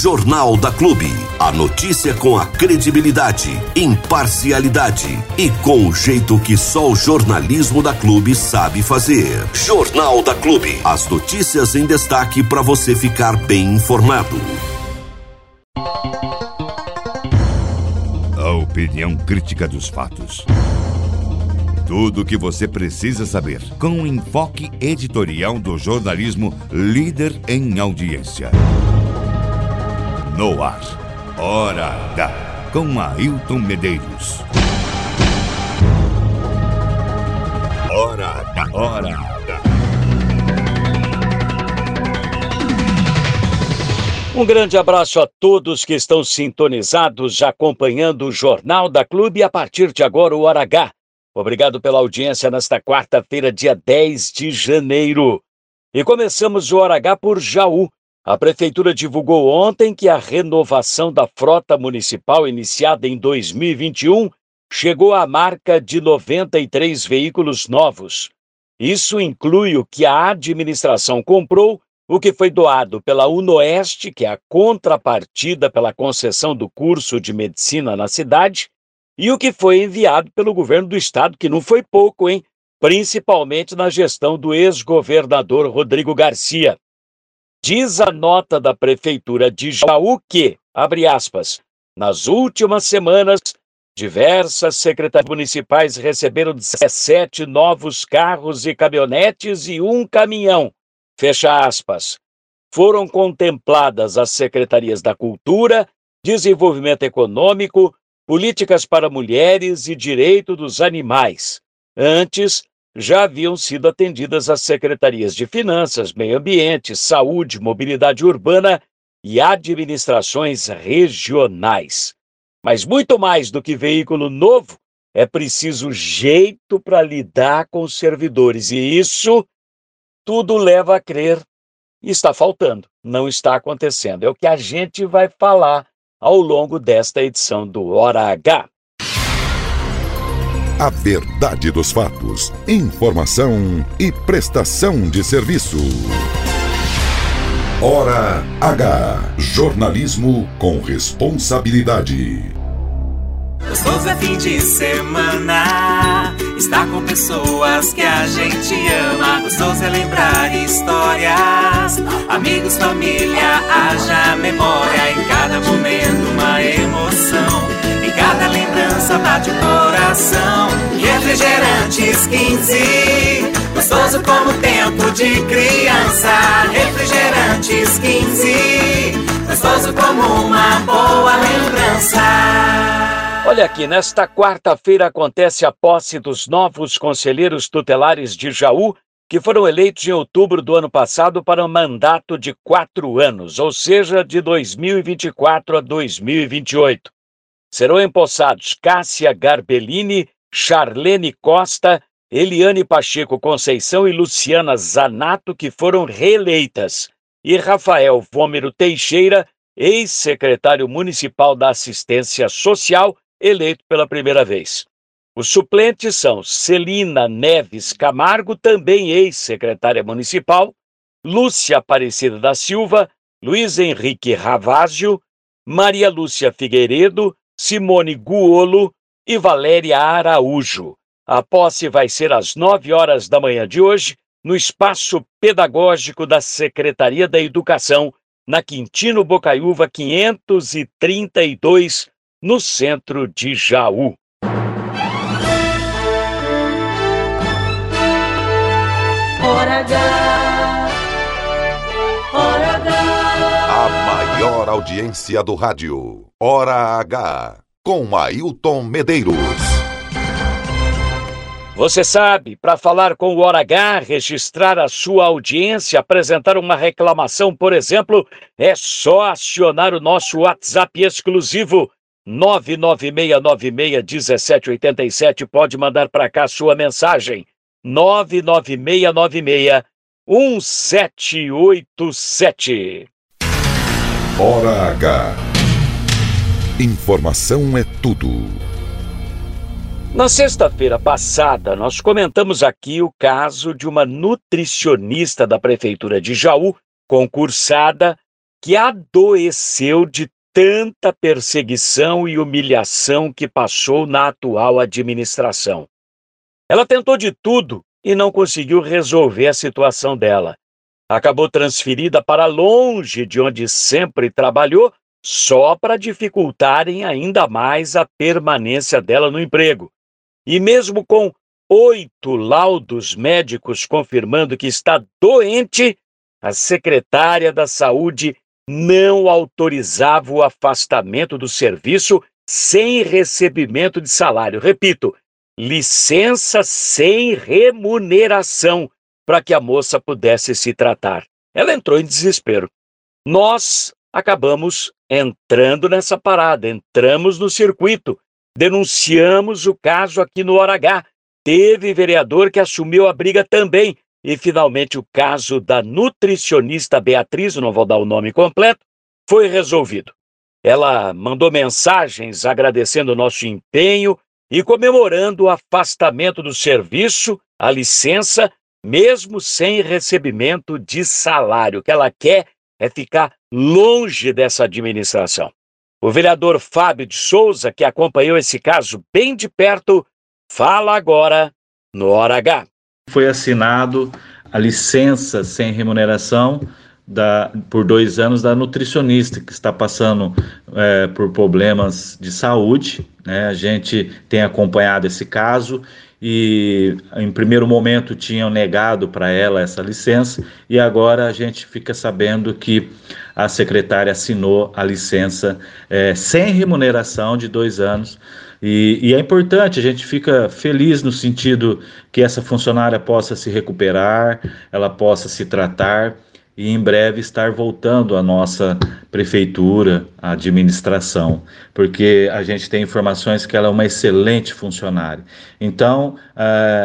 Jornal da Clube. A notícia com a credibilidade, imparcialidade e com o jeito que só o jornalismo da Clube sabe fazer. Jornal da Clube. As notícias em destaque para você ficar bem informado. A opinião crítica dos fatos. Tudo o que você precisa saber, com o enfoque editorial do jornalismo líder em audiência. No ar, Hora H, com Ailton Medeiros. Hora H, Hora H. Um grande abraço a todos que estão sintonizados, acompanhando o Jornal da Clube a partir de agora, o Hora H Obrigado pela audiência nesta quarta-feira, dia 10 de janeiro. E começamos o Hora H por Jaú. A Prefeitura divulgou ontem que a renovação da frota municipal iniciada em 2021 chegou à marca de 93 veículos novos. Isso inclui o que a administração comprou, o que foi doado pela Unoeste, que é a contrapartida pela concessão do curso de medicina na cidade, e o que foi enviado pelo governo do estado, que não foi pouco, hein? Principalmente na gestão do ex-governador Rodrigo Garcia. Diz a nota da prefeitura de Jaú que, abre aspas, nas últimas semanas, diversas secretarias municipais receberam 17 novos carros e caminhonetes e um caminhão. Fecha aspas. Foram contempladas as secretarias da Cultura, Desenvolvimento Econômico, políticas para mulheres e direito dos animais. Antes, já haviam sido atendidas as secretarias de Finanças, Meio Ambiente, Saúde, Mobilidade Urbana e administrações regionais. Mas muito mais do que veículo novo, é preciso jeito para lidar com os servidores, e isso tudo leva a crer está faltando, não está acontecendo. É o que a gente vai falar ao longo desta edição do Hora H. A verdade dos fatos, informação e prestação de serviço. Hora H. Jornalismo com responsabilidade. Gostoso é fim de semana. Estar com pessoas que a gente ama. Gostoso é lembrar histórias. Amigos, família, haja memória. Em cada momento, uma emoção. Em cada lembrança, bate o coração. Refrigerantes 15. Gostoso como tempo de criança. Refrigerantes 15. Gostoso como uma boa lembrança. Olha aqui, nesta quarta-feira acontece a posse dos novos conselheiros tutelares de Jaú, que foram eleitos em outubro do ano passado para um mandato de quatro anos, ou seja, de 2024 a 2028. Serão empossados Cássia Garbellini, Charlene Costa, Eliane Pacheco Conceição e Luciana Zanato, que foram reeleitas, e Rafael Vômero Teixeira, ex-secretário municipal da Assistência Social eleito pela primeira vez. Os suplentes são Celina Neves Camargo, também ex-secretária municipal, Lúcia Aparecida da Silva, Luiz Henrique Ravazio, Maria Lúcia Figueiredo, Simone Guolo e Valéria Araújo. A posse vai ser às 9 horas da manhã de hoje, no espaço pedagógico da Secretaria da Educação, na Quintino Bocaiúva 532, no centro de Jaú. Hora. Audiência do rádio. Hora H. Com Ailton Medeiros. Você sabe, para falar com o Hora H, registrar a sua audiência, apresentar uma reclamação, por exemplo, é só acionar o nosso WhatsApp exclusivo 996961787 pode mandar para cá sua mensagem. 996961787. Hora H. Informação é tudo. Na sexta-feira passada, nós comentamos aqui o caso de uma nutricionista da Prefeitura de Jaú, concursada, que adoeceu de tanta perseguição e humilhação que passou na atual administração. Ela tentou de tudo e não conseguiu resolver a situação dela. Acabou transferida para longe de onde sempre trabalhou, só para dificultarem ainda mais a permanência dela no emprego. E mesmo com oito laudos médicos confirmando que está doente, a secretária da Saúde não autorizava o afastamento do serviço sem recebimento de salário. Repito, licença sem remuneração para que a moça pudesse se tratar. Ela entrou em desespero. Nós acabamos entrando nessa parada, entramos no circuito, denunciamos o caso aqui no Hora H. Teve vereador que assumiu a briga também, e, finalmente, o caso da nutricionista Beatriz, não vou dar o nome completo, foi resolvido. Ela mandou mensagens agradecendo o nosso empenho e comemorando o afastamento do serviço, a licença, mesmo sem recebimento de salário. O que ela quer é ficar longe dessa administração. O vereador Fábio de Souza, que acompanhou esse caso bem de perto, fala agora no Hora H foi assinado a licença sem remuneração da, por dois anos da nutricionista que está passando é, por problemas de saúde. Né? A gente tem acompanhado esse caso e em primeiro momento tinham negado para ela essa licença e agora a gente fica sabendo que a secretária assinou a licença é, sem remuneração de dois anos. E, e, é importante, a gente fica feliz no sentido que essa funcionária possa se recuperar, ela possa se tratar e em breve estar voltando à nossa prefeitura, à administração, porque a gente tem informações que ela é uma excelente funcionária. Então,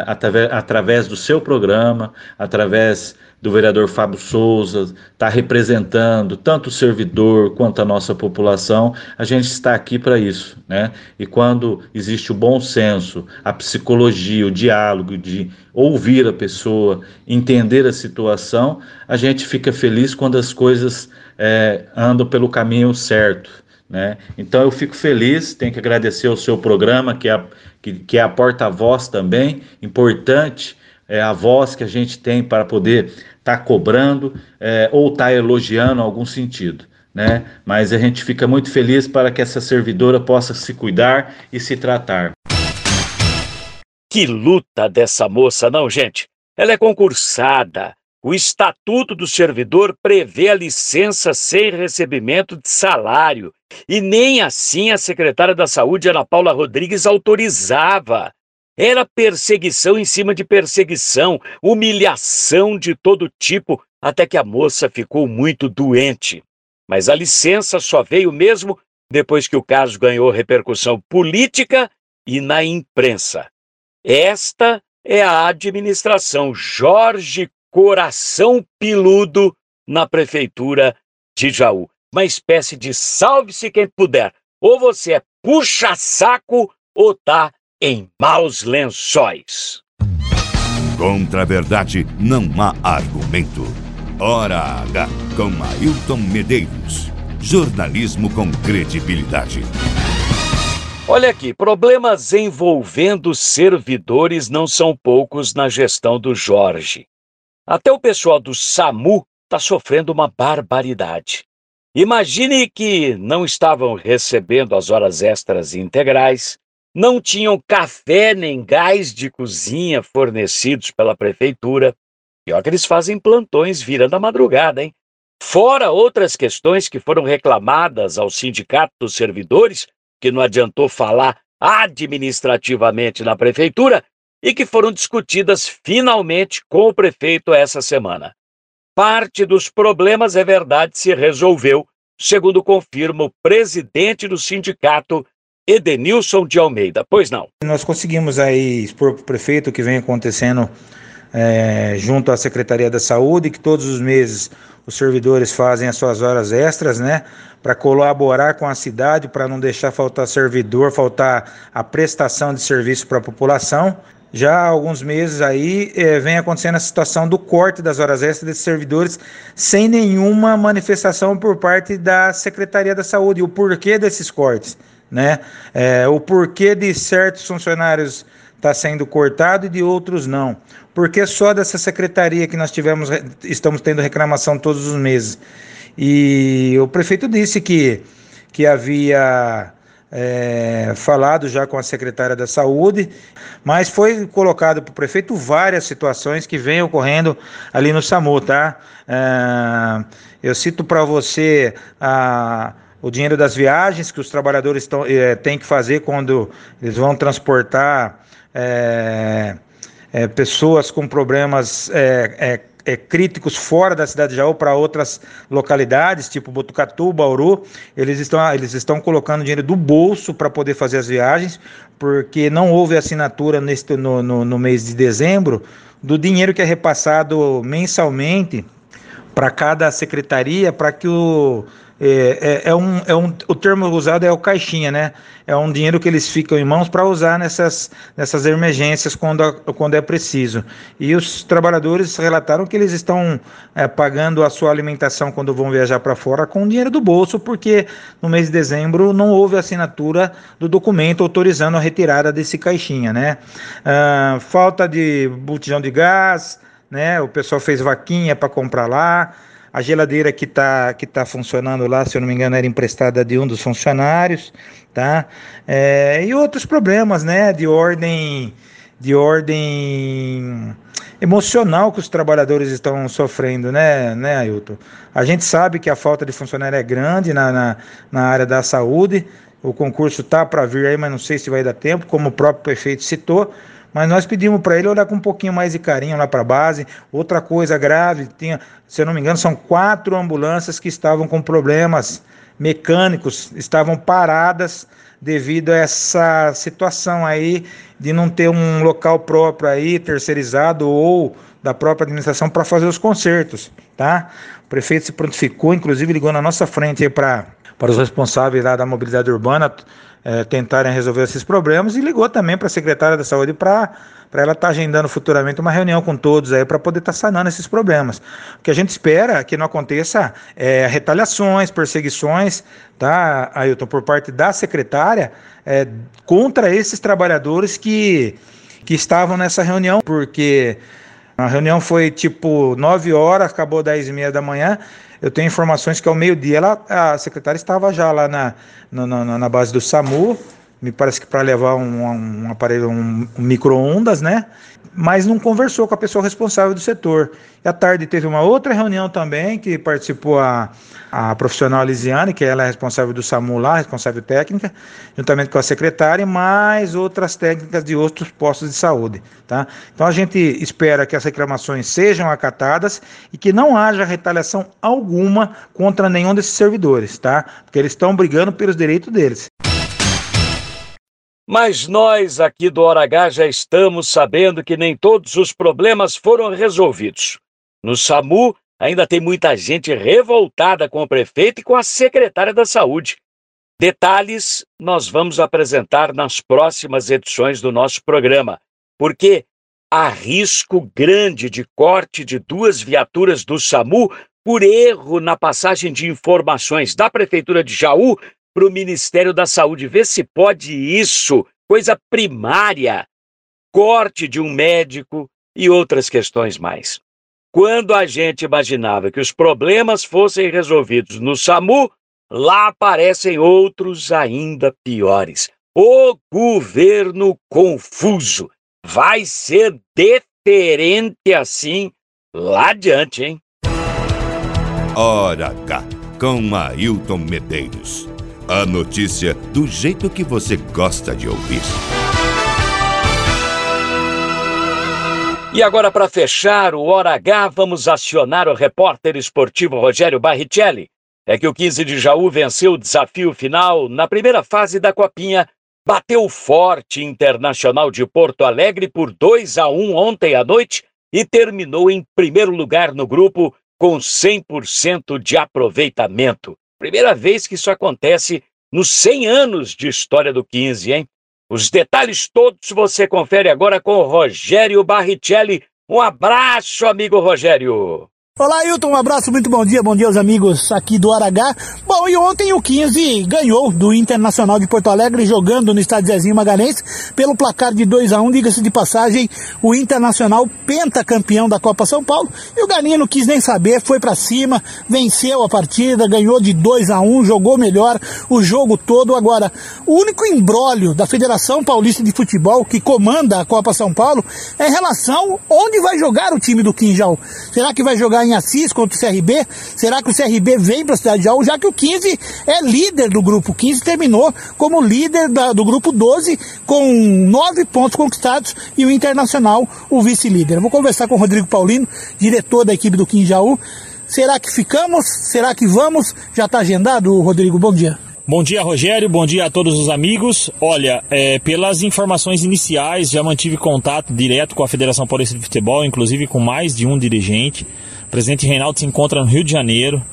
através, através do seu programa, através do vereador Fábio Souza, está representando tanto o servidor quanto a nossa população, a gente está aqui para isso, né? E quando existe o bom senso, a psicologia, o diálogo de ouvir a pessoa, entender a situação, a gente fica feliz quando as coisas é, andam pelo caminho certo. Né? Então eu fico feliz, tenho que agradecer o seu programa, que é a, que, que é a porta-voz também, importante, é a voz que a gente tem para poder está cobrando é, ou está elogiando algum sentido. Né? Mas a gente fica muito feliz para que essa servidora possa se cuidar e se tratar. Que luta dessa moça, não, gente? Ela é concursada. O Estatuto do Servidor prevê a licença sem recebimento de salário. E nem assim a secretária da Saúde, Ana Paula Rodrigues, autorizava. Era perseguição em cima de perseguição, humilhação de todo tipo, até que a moça ficou muito doente. Mas a licença só veio mesmo depois que o caso ganhou repercussão política e na imprensa. Esta é a administração Jorge Coração Piludo na prefeitura de Jaú. Uma espécie de salve-se quem puder. Ou você é puxa-saco ou tá em maus lençóis. Contra a verdade não há argumento. Hora H com Ailton Medeiros. Jornalismo com credibilidade. Olha aqui, problemas envolvendo servidores não são poucos na gestão do Jorge. Até o pessoal do SAMU está sofrendo uma barbaridade. Imagine que não estavam recebendo as horas extras integrais, não tinham café nem gás de cozinha fornecidos pela prefeitura. Pior que eles fazem plantões virando a madrugada, hein? Fora outras questões que foram reclamadas ao Sindicato dos Servidores, que não adiantou falar administrativamente na prefeitura e que foram discutidas finalmente com o prefeito essa semana. Parte dos problemas, é verdade, se resolveu, segundo confirma o presidente do sindicato, Edenilson de Almeida. Pois não. Nós conseguimos aí expor para o prefeito o que vem acontecendo é, junto à Secretaria da Saúde, que todos os meses os servidores fazem as suas horas extras, né? Para colaborar com a cidade, para não deixar faltar servidor, faltar a prestação de serviço para a população. já há alguns meses aí eh, vem acontecendo a situação do corte das horas extras desses servidores sem nenhuma manifestação por parte da Secretaria da Saúde. O porquê desses cortes, né? É, o porquê de certos funcionários está sendo cortado e de outros não. Porque só dessa secretaria que nós tivemos, estamos tendo reclamação todos os meses. E o prefeito disse que, que havia é, falado já com a secretária da Saúde, mas foi colocado para o prefeito várias situações que vêm ocorrendo ali no SAMU, tá? É, eu cito para você a o dinheiro das viagens que os trabalhadores tão, é, têm que fazer quando eles vão transportar é, é, pessoas com problemas críticos fora da cidade de Jaú para outras localidades, tipo Botucatu, Bauru, eles estão, eles estão colocando dinheiro do bolso para poder fazer as viagens, porque não houve assinatura neste, no, no, no mês de dezembro do dinheiro que é repassado mensalmente para cada secretaria para que o é, é, é, um, é um, o termo usado é o caixinha, né? É um dinheiro que eles ficam em mãos para usar nessas, nessas emergências quando, quando é preciso. E os trabalhadores relataram que eles estão é, pagando a sua alimentação quando vão viajar para fora com dinheiro do bolso, porque no mês de dezembro não houve assinatura do documento autorizando a retirada desse caixinha, né? Ah, falta de botijão de gás, né? O pessoal fez vaquinha para comprar lá. A geladeira que está que tá funcionando lá, se eu não me engano, era emprestada de um dos funcionários, tá? É, e outros problemas, né? De ordem, de ordem emocional que os trabalhadores estão sofrendo, né, né, Ailton? A gente sabe que a falta de funcionário é grande na, na, na área da saúde. O concurso tá para vir aí, mas não sei se vai dar tempo, como o próprio prefeito citou. Mas nós pedimos para ele olhar com um pouquinho mais de carinho lá para a base. Outra coisa grave, tinha, se eu não me engano, são quatro ambulâncias que estavam com problemas mecânicos, estavam paradas devido a essa situação aí de não ter um local próprio aí, terceirizado ou da própria administração para fazer os concertos, tá? O prefeito se prontificou, inclusive ligou na nossa frente para para os responsáveis lá da mobilidade urbana é, tentarem resolver esses problemas e ligou também para a secretária da Saúde para para ela estar tá agendando futuramente uma reunião com todos aí para poder estar tá sanando esses problemas. O que a gente espera que não aconteça é retaliações, perseguições, tá, Ailton, por parte da secretária é, contra esses trabalhadores que, que estavam nessa reunião, porque a reunião foi tipo 9 horas, acabou 10 e meia da manhã. Eu tenho informações que ao meio-dia a secretária estava já lá na, na, na base do SAMU, me parece que para levar um, um aparelho, um, um micro-ondas, né? Mas não conversou com a pessoa responsável do setor. E à tarde teve uma outra reunião também, que participou a, a profissional Lisiane, que ela é responsável do SAMU lá, responsável técnica, juntamente com a secretária, mais outras técnicas de outros postos de saúde. Tá? Então a gente espera que as reclamações sejam acatadas e que não haja retaliação alguma contra nenhum desses servidores, tá? Porque eles estão brigando pelos direitos deles. Mas nós aqui do Hora H já estamos sabendo que nem todos os problemas foram resolvidos. No SAMU, ainda tem muita gente revoltada com o prefeito e com a secretária da Saúde. Detalhes nós vamos apresentar nas próximas edições do nosso programa, porque há risco grande de corte de duas viaturas do SAMU por erro na passagem de informações da Prefeitura de Jaú para o Ministério da Saúde. Vê se pode isso, coisa primária, corte de um médico e outras questões mais. Quando a gente imaginava que os problemas fossem resolvidos no SAMU, lá aparecem outros ainda piores. O governo confuso. Vai ser diferente assim lá adiante, hein? Ora cá, com Ailton Medeiros. A notícia do jeito que você gosta de ouvir. E agora, para fechar o Hora H, vamos acionar o repórter esportivo Rogério Barrichelli. É que o 15 de Jaú venceu o desafio final na primeira fase da Copinha, bateu forte Internacional de Porto Alegre por 2 a 1 ontem à noite e terminou em primeiro lugar no grupo com 100% de aproveitamento. Primeira vez que isso acontece nos 100 anos de história do 15, hein? Os detalhes todos você confere agora com o Rogério Barrichelli. Um abraço, amigo Rogério. Olá, Hilton, um abraço, muito bom dia, bom dia aos amigos aqui do Aragá. Bom, e ontem o 15 ganhou do Internacional de Porto Alegre, jogando no estádio Zezinho Magalhães, pelo placar de 2 a 1 um, diga-se de passagem, o Internacional pentacampeão da Copa São Paulo, e o Galinha não quis nem saber, foi para cima, venceu a partida, ganhou de 2 a 1 um, jogou melhor o jogo todo. Agora, o único embrólio da Federação Paulista de Futebol, que comanda a Copa São Paulo, é em relação onde vai jogar o time do Quinjal. Será que vai jogar em Assis contra o CRB? Será que o CRB vem para a cidade de Jaú, já que o 15 é líder do grupo 15, terminou como líder da, do grupo 12 com nove pontos conquistados e o Internacional o vice-líder. Vou conversar com o Rodrigo Paulino, diretor da equipe do 15 Jaú. Será que ficamos? Será que vamos? Já está agendado, Rodrigo? Bom dia. Bom dia, Rogério. Bom dia a todos os amigos. Olha, é, pelas informações iniciais, já mantive contato direto com a Federação Paulista de Futebol, inclusive com mais de um dirigente. O presidente Reinaldo se encontra no Rio de Janeiro,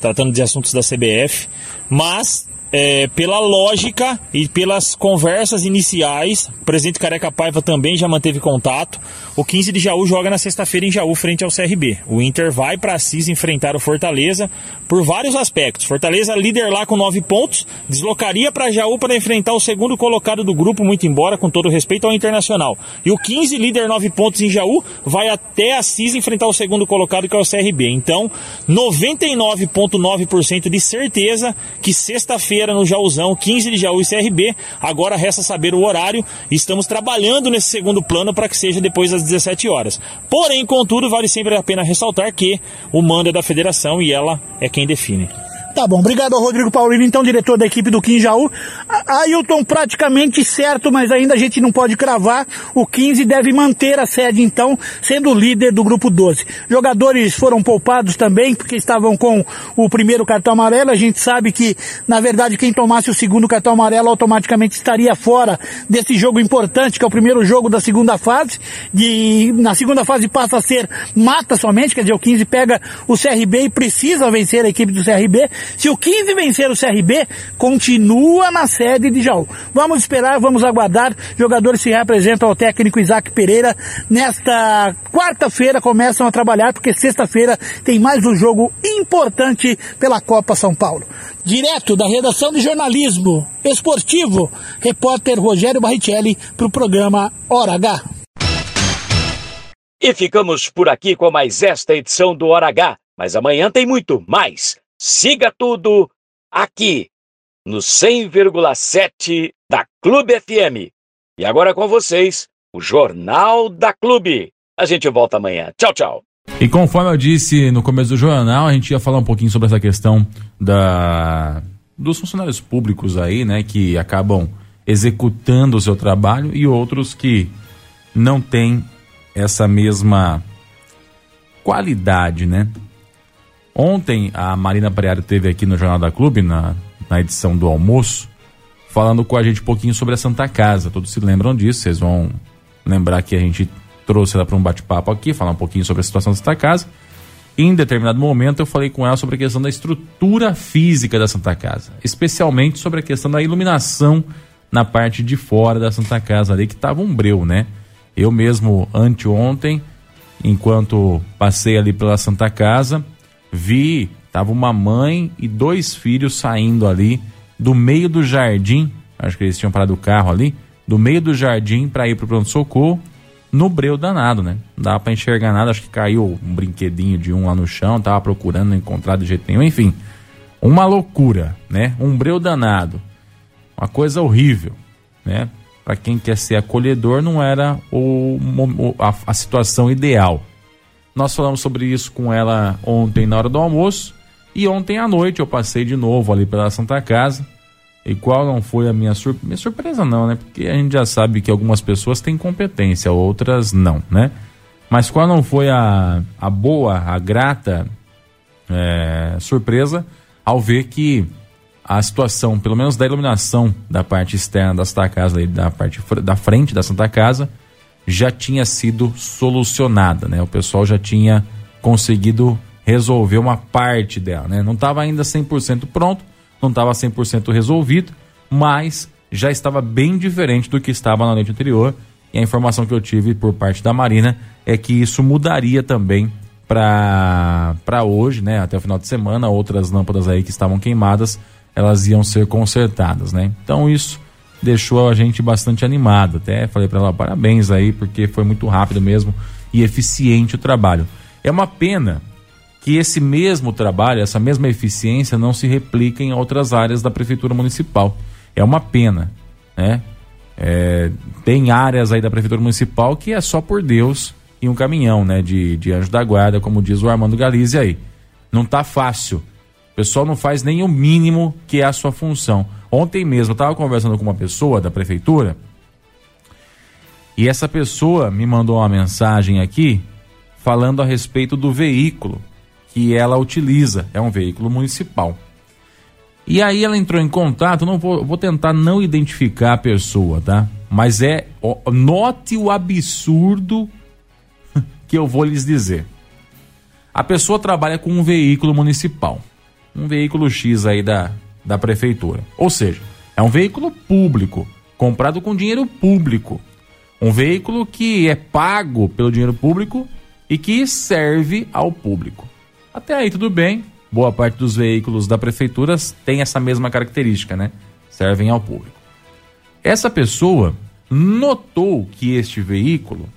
tratando de assuntos da CBF, mas é, pela lógica e pelas conversas iniciais, o presidente Careca Paiva também já manteve contato. O 15 de Jaú joga na sexta-feira em Jaú, frente ao CRB. O Inter vai para Assis enfrentar o Fortaleza por vários aspectos. Fortaleza, líder lá com nove pontos, deslocaria para Jaú para enfrentar o segundo colocado do grupo, muito embora, com todo respeito ao Internacional. E o 15, líder nove pontos em Jaú, vai até Assis enfrentar o segundo colocado, que é o CRB. Então, 99,9% de certeza que sexta-feira no Jaúzão, 15 de Jaú e CRB. Agora resta saber o horário. Estamos trabalhando nesse segundo plano para que seja depois das 17 horas. Porém, contudo, vale sempre a pena ressaltar que o mando é da federação e ela é quem define. Tá bom, obrigado ao Rodrigo Paulino, então diretor da equipe do 15 Jaú. Ailton praticamente certo, mas ainda a gente não pode cravar. O 15 deve manter a sede então, sendo líder do grupo 12. Jogadores foram poupados também, porque estavam com o primeiro cartão amarelo. A gente sabe que, na verdade, quem tomasse o segundo cartão amarelo automaticamente estaria fora desse jogo importante, que é o primeiro jogo da segunda fase. De, na segunda fase passa a ser mata somente, quer dizer, o 15 pega o CRB e precisa vencer a equipe do CRB. Se o 15 vencer o CRB, continua na sede de Jaú. Vamos esperar, vamos aguardar. Jogadores se representam ao técnico Isaac Pereira. Nesta quarta-feira começam a trabalhar, porque sexta-feira tem mais um jogo importante pela Copa São Paulo. Direto da redação de jornalismo esportivo, repórter Rogério Barrichelli para o programa Hora H. E ficamos por aqui com mais esta edição do Hora H. Mas amanhã tem muito mais. Siga tudo aqui no 100,7 da Clube FM. E agora com vocês, o Jornal da Clube. A gente volta amanhã. Tchau, tchau. E conforme eu disse no começo do jornal, a gente ia falar um pouquinho sobre essa questão da dos funcionários públicos aí, né, que acabam executando o seu trabalho e outros que não têm essa mesma qualidade, né? Ontem a Marina Preário teve aqui no Jornal da Clube, na, na edição do almoço, falando com a gente um pouquinho sobre a Santa Casa. Todos se lembram disso, vocês vão lembrar que a gente trouxe ela para um bate-papo aqui, falar um pouquinho sobre a situação da Santa Casa. Em determinado momento eu falei com ela sobre a questão da estrutura física da Santa Casa, especialmente sobre a questão da iluminação na parte de fora da Santa Casa ali, que estava um breu, né? Eu mesmo, anteontem, enquanto passei ali pela Santa Casa, vi, tava uma mãe e dois filhos saindo ali do meio do jardim, acho que eles tinham parado o carro ali, do meio do jardim para ir pro pronto-socorro, no breu danado, né? Não dava pra enxergar nada, acho que caiu um brinquedinho de um lá no chão, tava procurando, não encontrar de jeito nenhum, enfim. Uma loucura, né? Um breu danado. Uma coisa horrível, né? Para quem quer ser acolhedor, não era o, a, a situação ideal. Nós falamos sobre isso com ela ontem na hora do almoço e ontem à noite eu passei de novo ali pela Santa Casa. E qual não foi a minha surpresa? Minha surpresa não, né? Porque a gente já sabe que algumas pessoas têm competência, outras não, né? Mas qual não foi a, a boa, a grata é, surpresa ao ver que a situação, pelo menos da iluminação da parte externa da Santa Casa, da parte da frente da Santa Casa, já tinha sido solucionada, né? O pessoal já tinha conseguido resolver uma parte dela, né? Não estava ainda 100% pronto, não estava 100% resolvido, mas já estava bem diferente do que estava na noite anterior. E a informação que eu tive por parte da Marina é que isso mudaria também para hoje, né? Até o final de semana, outras lâmpadas aí que estavam queimadas, elas iam ser consertadas, né? Então isso deixou a gente bastante animado. Até falei para ela parabéns aí, porque foi muito rápido mesmo e eficiente o trabalho. É uma pena que esse mesmo trabalho, essa mesma eficiência não se replica em outras áreas da prefeitura municipal. É uma pena, né? É, tem áreas aí da prefeitura municipal que é só por Deus e um caminhão, né, de, de anjo da guarda, como diz o Armando Galize aí. Não tá fácil. O pessoal não faz nem o mínimo que é a sua função. Ontem mesmo eu estava conversando com uma pessoa da prefeitura e essa pessoa me mandou uma mensagem aqui falando a respeito do veículo que ela utiliza. É um veículo municipal. E aí ela entrou em contato, não vou, vou tentar não identificar a pessoa, tá? Mas é, note o absurdo que eu vou lhes dizer. A pessoa trabalha com um veículo municipal, um veículo X aí da, da prefeitura. Ou seja, é um veículo público, comprado com dinheiro público. Um veículo que é pago pelo dinheiro público e que serve ao público. Até aí tudo bem. Boa parte dos veículos da prefeitura tem essa mesma característica, né? Servem ao público. Essa pessoa notou que este veículo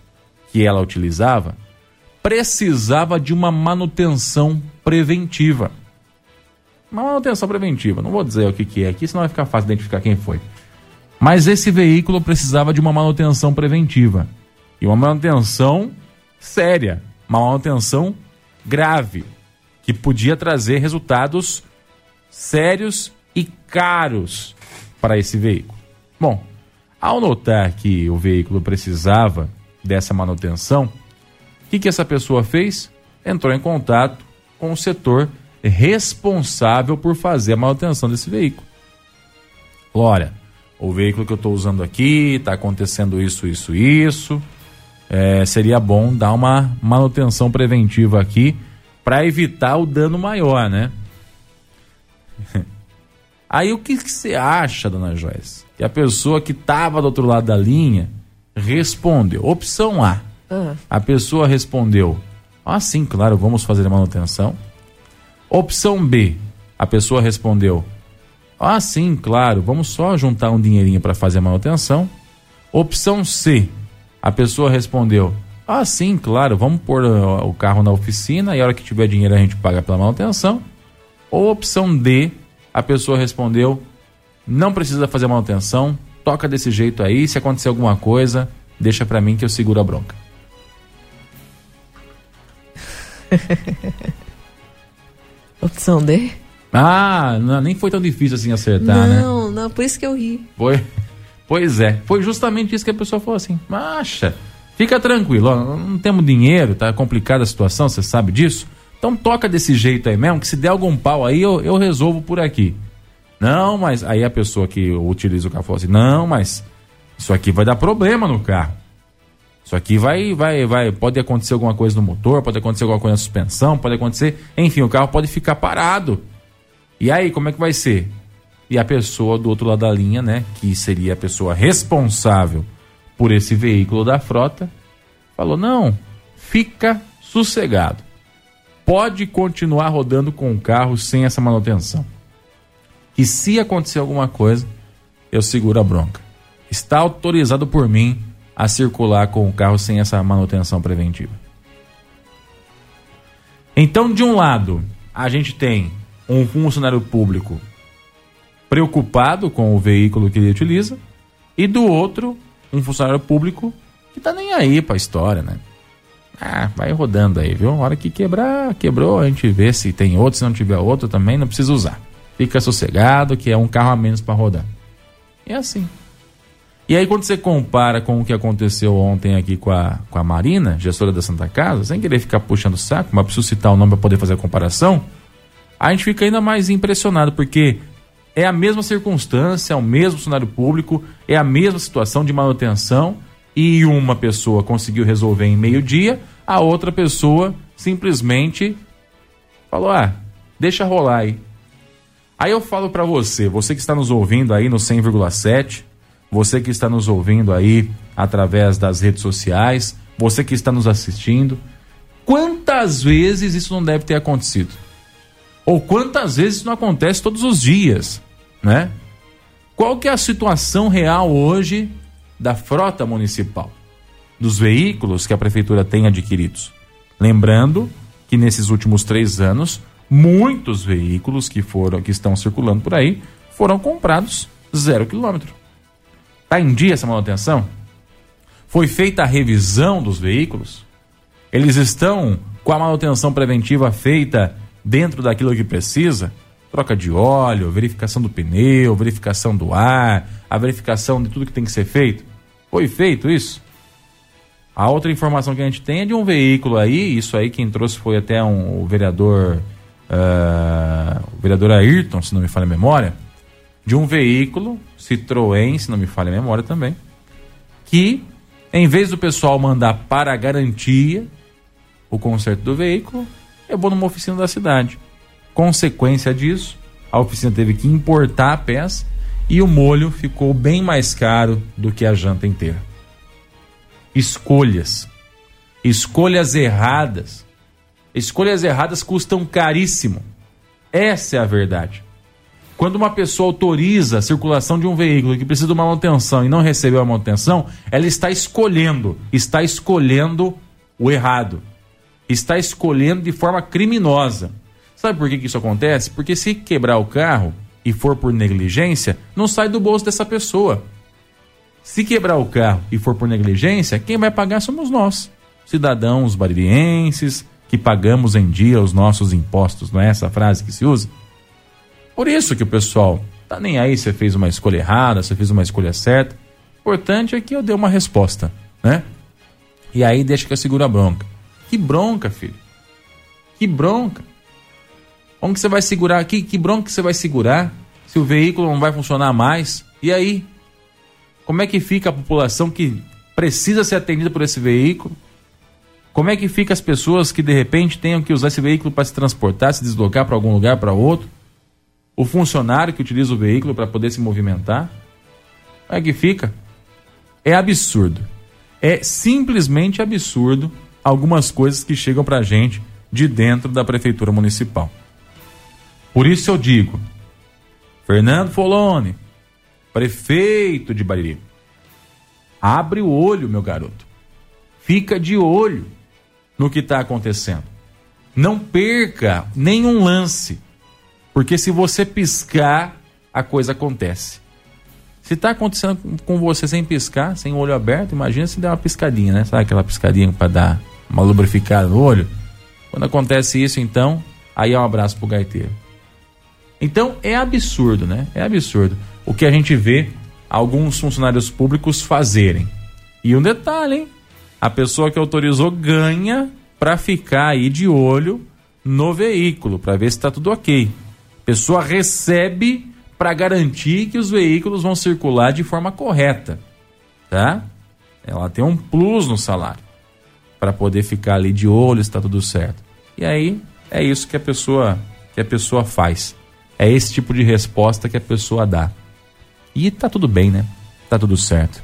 que ela utilizava precisava de uma manutenção preventiva. Uma manutenção preventiva, não vou dizer o que, que é aqui, senão vai ficar fácil identificar quem foi. Mas esse veículo precisava de uma manutenção preventiva. E uma manutenção séria, uma manutenção grave, que podia trazer resultados sérios e caros para esse veículo. Bom, ao notar que o veículo precisava dessa manutenção, que, que essa pessoa fez? Entrou em contato com o setor responsável por fazer a manutenção desse veículo. Olha, o veículo que eu estou usando aqui, está acontecendo isso, isso, isso. É, seria bom dar uma manutenção preventiva aqui para evitar o dano maior, né? Aí o que, que você acha, dona Joyce? Que a pessoa que estava do outro lado da linha respondeu. Opção A a pessoa respondeu: Ah, sim, claro, vamos fazer a manutenção. Opção B. A pessoa respondeu: Ah, sim, claro, vamos só juntar um dinheirinho para fazer a manutenção. Opção C. A pessoa respondeu: Ah, sim, claro, vamos pôr uh, o carro na oficina e a hora que tiver dinheiro a gente paga pela manutenção. Ou opção D. A pessoa respondeu: Não precisa fazer manutenção, toca desse jeito aí, se acontecer alguma coisa, deixa para mim que eu seguro a bronca. Opção D? Ah, não, nem foi tão difícil assim acertar, não, né? Não, não, por isso que eu ri. Foi. Pois é, foi justamente isso que a pessoa falou assim. Macha, fica tranquilo, ó, não temos dinheiro, tá complicada a situação, você sabe disso? Então toca desse jeito aí mesmo, que se der algum pau aí, eu, eu resolvo por aqui. Não, mas aí a pessoa que utiliza o carro falou assim: não, mas isso aqui vai dar problema no carro. Isso aqui vai, vai, vai, pode acontecer alguma coisa no motor, pode acontecer alguma coisa na suspensão, pode acontecer, enfim, o carro pode ficar parado. E aí, como é que vai ser? E a pessoa do outro lado da linha, né, que seria a pessoa responsável por esse veículo da frota, falou: "Não, fica sossegado. Pode continuar rodando com o carro sem essa manutenção. E se acontecer alguma coisa, eu seguro a bronca. Está autorizado por mim a circular com o carro sem essa manutenção preventiva. Então, de um lado, a gente tem um funcionário público preocupado com o veículo que ele utiliza, e do outro, um funcionário público que tá nem aí pra história, né? Ah, vai rodando aí, viu? A hora que quebrar, quebrou, a gente vê se tem outro, se não tiver outro também, não precisa usar. Fica sossegado que é um carro a menos para rodar. É assim. E aí, quando você compara com o que aconteceu ontem aqui com a, com a Marina, gestora da Santa Casa, sem querer ficar puxando o saco, mas preciso citar o nome para poder fazer a comparação, a gente fica ainda mais impressionado, porque é a mesma circunstância, é o mesmo funcionário público, é a mesma situação de manutenção, e uma pessoa conseguiu resolver em meio-dia, a outra pessoa simplesmente falou: ah, deixa rolar aí. Aí eu falo para você, você que está nos ouvindo aí no 100,7, você que está nos ouvindo aí através das redes sociais, você que está nos assistindo, quantas vezes isso não deve ter acontecido? Ou quantas vezes isso não acontece todos os dias, né? Qual que é a situação real hoje da frota municipal, dos veículos que a prefeitura tem adquiridos? Lembrando que nesses últimos três anos, muitos veículos que foram, que estão circulando por aí, foram comprados zero quilômetro. Está em dia essa manutenção? Foi feita a revisão dos veículos? Eles estão com a manutenção preventiva feita dentro daquilo que precisa? Troca de óleo, verificação do pneu, verificação do ar, a verificação de tudo que tem que ser feito? Foi feito isso? A outra informação que a gente tem é de um veículo aí, isso aí quem trouxe foi até um, o vereador, uh, o vereador Ayrton, se não me falha a memória, de um veículo, Citroën, se não me falha a memória também, que em vez do pessoal mandar para a garantia o conserto do veículo, levou numa oficina da cidade. Consequência disso, a oficina teve que importar a peça e o molho ficou bem mais caro do que a janta inteira escolhas. Escolhas erradas. Escolhas erradas custam caríssimo. Essa é a verdade. Quando uma pessoa autoriza a circulação de um veículo que precisa de uma manutenção e não recebeu a manutenção, ela está escolhendo, está escolhendo o errado. Está escolhendo de forma criminosa. Sabe por que, que isso acontece? Porque se quebrar o carro e for por negligência, não sai do bolso dessa pessoa. Se quebrar o carro e for por negligência, quem vai pagar somos nós, cidadãos baririenses, que pagamos em dia os nossos impostos, não é essa frase que se usa? Por isso que o pessoal tá nem aí se fez uma escolha errada, se fez uma escolha certa. O importante é que eu dei uma resposta, né? E aí deixa que eu seguro a bronca. Que bronca, filho. Que bronca. Como que você vai segurar? Que, que bronca que você vai segurar se o veículo não vai funcionar mais? E aí? Como é que fica a população que precisa ser atendida por esse veículo? Como é que fica as pessoas que de repente tenham que usar esse veículo para se transportar, se deslocar para algum lugar para outro? O funcionário que utiliza o veículo para poder se movimentar? Como é que fica? É absurdo. É simplesmente absurdo algumas coisas que chegam para a gente de dentro da prefeitura municipal. Por isso eu digo, Fernando Folone, prefeito de Bariri. Abre o olho, meu garoto. Fica de olho no que está acontecendo. Não perca nenhum lance, porque se você piscar, a coisa acontece. Se está acontecendo com você sem piscar, sem olho aberto, imagina se der uma piscadinha, né? Sabe aquela piscadinha para dar uma lubrificada no olho? Quando acontece isso, então, aí é um abraço pro gaiteiro. Então é absurdo, né? É absurdo o que a gente vê alguns funcionários públicos fazerem. E um detalhe, hein? A pessoa que autorizou ganha para ficar aí de olho no veículo, para ver se está tudo ok. A pessoa recebe para garantir que os veículos vão circular de forma correta, tá? Ela tem um plus no salário para poder ficar ali de olho está tudo certo. E aí é isso que a pessoa que a pessoa faz. É esse tipo de resposta que a pessoa dá. E tá tudo bem, né? Tá tudo certo.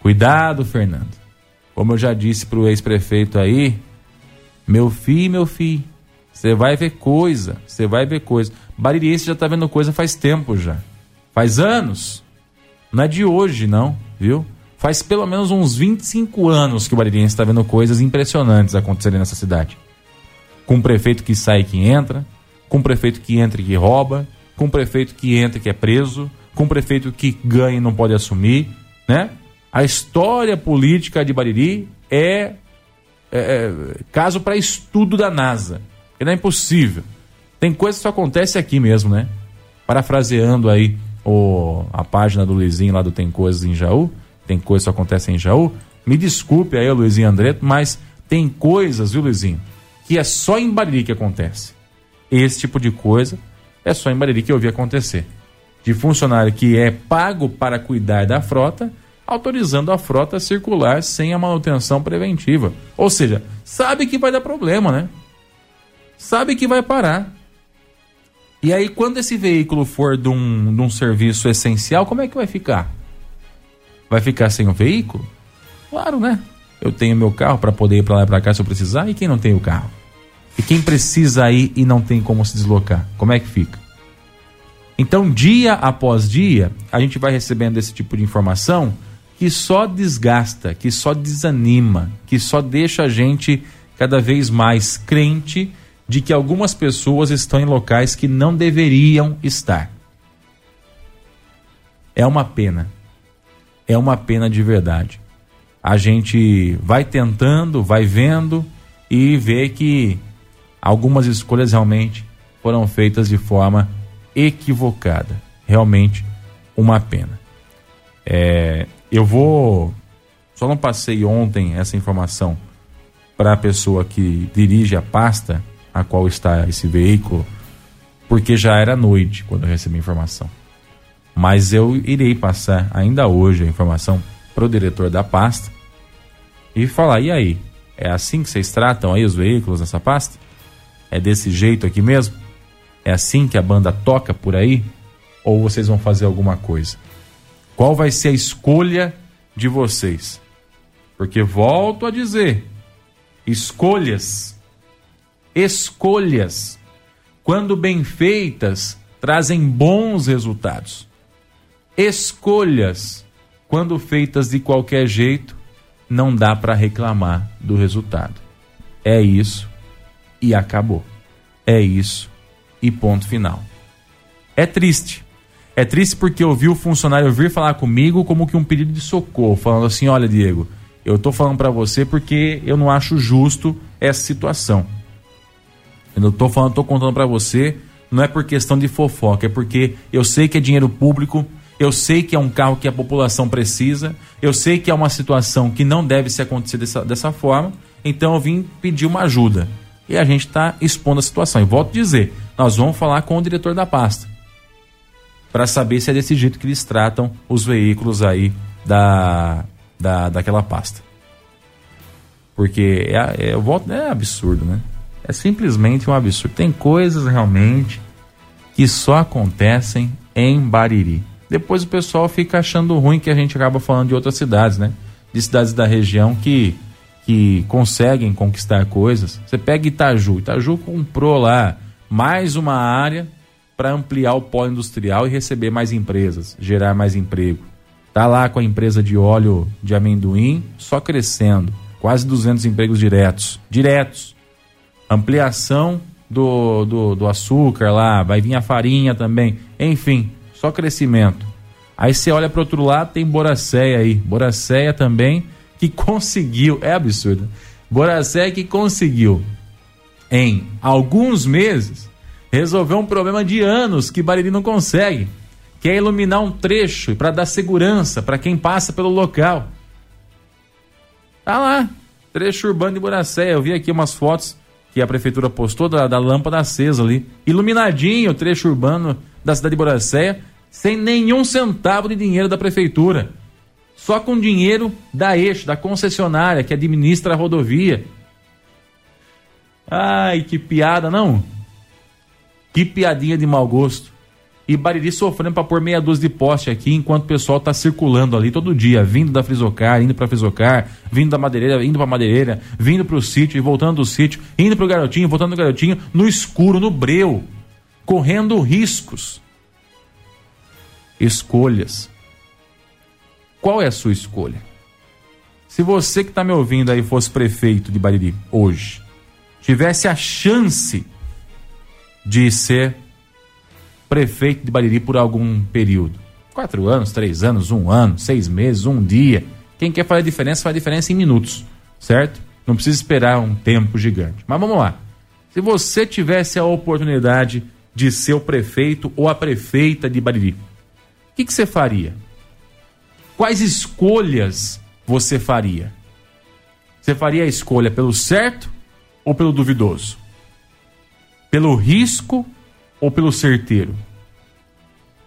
Cuidado, Fernando. Como eu já disse pro ex-prefeito aí, meu filho, meu filho, você vai ver coisa, você vai ver coisa. Baririense já tá vendo coisa faz tempo já. Faz anos. Não é de hoje, não, viu? Faz pelo menos uns 25 anos que o Baririense está vendo coisas impressionantes acontecerem nessa cidade. Com prefeito que sai e que entra, com prefeito que entra e que rouba, com prefeito que entra e que é preso, com prefeito que ganha e não pode assumir, né? A história política de Bariri é, é, é caso para estudo da NASA. Não é impossível. Tem coisa que só acontece aqui mesmo, né? Parafraseando aí o, a página do Luizinho lá do Tem Coisas em Jaú, tem coisas que só acontecem em Jaú. Me desculpe aí, Luizinho Andreto, mas tem coisas, viu, Luizinho, que é só em Bariri que acontece. Esse tipo de coisa é só em Bariri que eu vi acontecer de funcionário que é pago para cuidar da frota, autorizando a frota a circular sem a manutenção preventiva. Ou seja, sabe que vai dar problema, né? Sabe que vai parar. E aí, quando esse veículo for de um, de um serviço essencial, como é que vai ficar? Vai ficar sem o veículo? Claro, né? Eu tenho meu carro para poder ir para lá e para cá se eu precisar, e quem não tem o carro? E quem precisa ir e não tem como se deslocar? Como é que fica? Então, dia após dia, a gente vai recebendo esse tipo de informação que só desgasta, que só desanima, que só deixa a gente cada vez mais crente de que algumas pessoas estão em locais que não deveriam estar. É uma pena. É uma pena de verdade. A gente vai tentando, vai vendo e vê que algumas escolhas realmente foram feitas de forma equivocada. Realmente uma pena. É, eu vou. Só não passei ontem essa informação para a pessoa que dirige a pasta a qual está esse veículo, porque já era noite quando eu recebi a informação. Mas eu irei passar ainda hoje a informação para o diretor da pasta e falar: e aí? É assim que vocês tratam aí os veículos nessa pasta? É desse jeito aqui mesmo? É assim que a banda toca por aí? Ou vocês vão fazer alguma coisa? Qual vai ser a escolha de vocês? Porque volto a dizer: escolhas, escolhas, quando bem feitas, trazem bons resultados. Escolhas, quando feitas de qualquer jeito, não dá para reclamar do resultado. É isso e acabou. É isso e ponto final. É triste. É triste porque eu vi o funcionário vir falar comigo como que um pedido de socorro, falando assim: "Olha, Diego, eu tô falando para você porque eu não acho justo essa situação. Eu tô falando, tô contando para você, não é por questão de fofoca, é porque eu sei que é dinheiro público, eu sei que é um carro que a população precisa, eu sei que é uma situação que não deve se acontecer dessa, dessa forma, então eu vim pedir uma ajuda. E a gente está expondo a situação. E volto a dizer, nós vamos falar com o diretor da pasta para saber se é desse jeito que eles tratam os veículos aí da, da, daquela pasta. Porque é, é, eu volto, é absurdo, né? É simplesmente um absurdo. Tem coisas realmente que só acontecem em Bariri. Depois o pessoal fica achando ruim que a gente acaba falando de outras cidades, né? De cidades da região que, que conseguem conquistar coisas. Você pega Itaju. Itaju comprou lá mais uma área para ampliar o polo industrial e receber mais empresas, gerar mais emprego. Tá lá com a empresa de óleo de amendoim só crescendo, quase 200 empregos diretos, diretos. Ampliação do, do, do açúcar lá, vai vir a farinha também, enfim, só crescimento. Aí você olha para outro lado, tem Boracéia aí, Boracéia também que conseguiu, é absurdo. Boracéia que conseguiu em alguns meses resolver um problema de anos que Bariri não consegue que é iluminar um trecho para dar segurança para quem passa pelo local. Tá lá, trecho urbano de Buracé. Eu vi aqui umas fotos que a prefeitura postou da, da lâmpada acesa ali. Iluminadinho o trecho urbano da cidade de Buracé, sem nenhum centavo de dinheiro da prefeitura. Só com dinheiro da eixo, da concessionária que administra a rodovia. Ai, que piada, não? Que piadinha de mau gosto e Bariri sofrendo para pôr meia dúzia de poste aqui, enquanto o pessoal está circulando ali todo dia, vindo da Frisocar, indo para Frisocar, vindo da madeireira, indo para madeireira, vindo para o sítio e voltando do sítio, indo para o garotinho, voltando do garotinho, no escuro, no breu, correndo riscos. Escolhas. Qual é a sua escolha? Se você que está me ouvindo aí fosse prefeito de Bariri hoje, tivesse a chance de ser prefeito de Bariri por algum período. Quatro anos, três anos, um ano, seis meses, um dia. Quem quer fazer diferença, faz diferença em minutos, certo? Não precisa esperar um tempo gigante. Mas vamos lá. Se você tivesse a oportunidade de ser o prefeito ou a prefeita de Bariri, o que, que você faria? Quais escolhas você faria? Você faria a escolha pelo certo ou pelo duvidoso? Pelo risco ou pelo certeiro?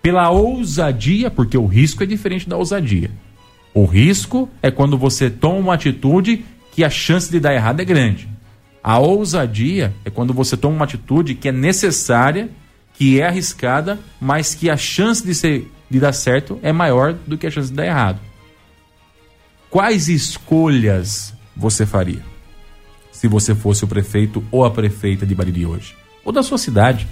Pela ousadia, porque o risco é diferente da ousadia. O risco é quando você toma uma atitude que a chance de dar errado é grande. A ousadia é quando você toma uma atitude que é necessária, que é arriscada, mas que a chance de, ser, de dar certo é maior do que a chance de dar errado. Quais escolhas você faria se você fosse o prefeito ou a prefeita de Bariri hoje? Ou da sua cidade,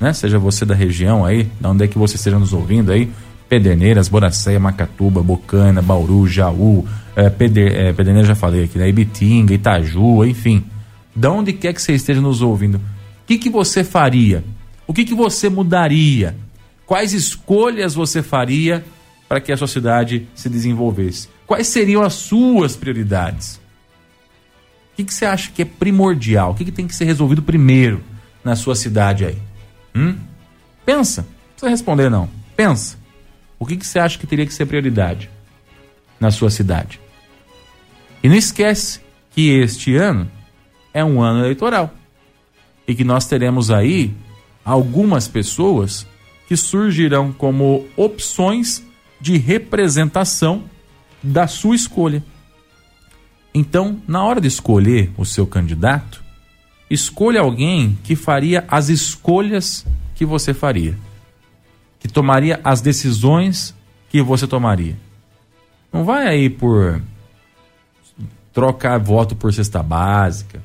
né? Seja você da região aí, da onde é que você esteja nos ouvindo aí, Pederneiras, Boracéia, Macatuba, Bocana, Bauru, Jaú, é, Peder, é, Pederneiras já falei aqui, né? Ibitinga, Itaju, enfim. Da onde quer que você esteja nos ouvindo, o que, que você faria? O que, que você mudaria? Quais escolhas você faria para que a sua cidade se desenvolvesse? Quais seriam as suas prioridades? O que, que você acha que é primordial? O que, que tem que ser resolvido primeiro na sua cidade aí? Hum? Pensa. Não precisa responder, não. Pensa. O que, que você acha que teria que ser prioridade na sua cidade? E não esquece que este ano é um ano eleitoral. E que nós teremos aí algumas pessoas que surgirão como opções de representação da sua escolha. Então, na hora de escolher o seu candidato, escolha alguém que faria as escolhas que você faria, que tomaria as decisões que você tomaria. Não vai aí por trocar voto por cesta básica,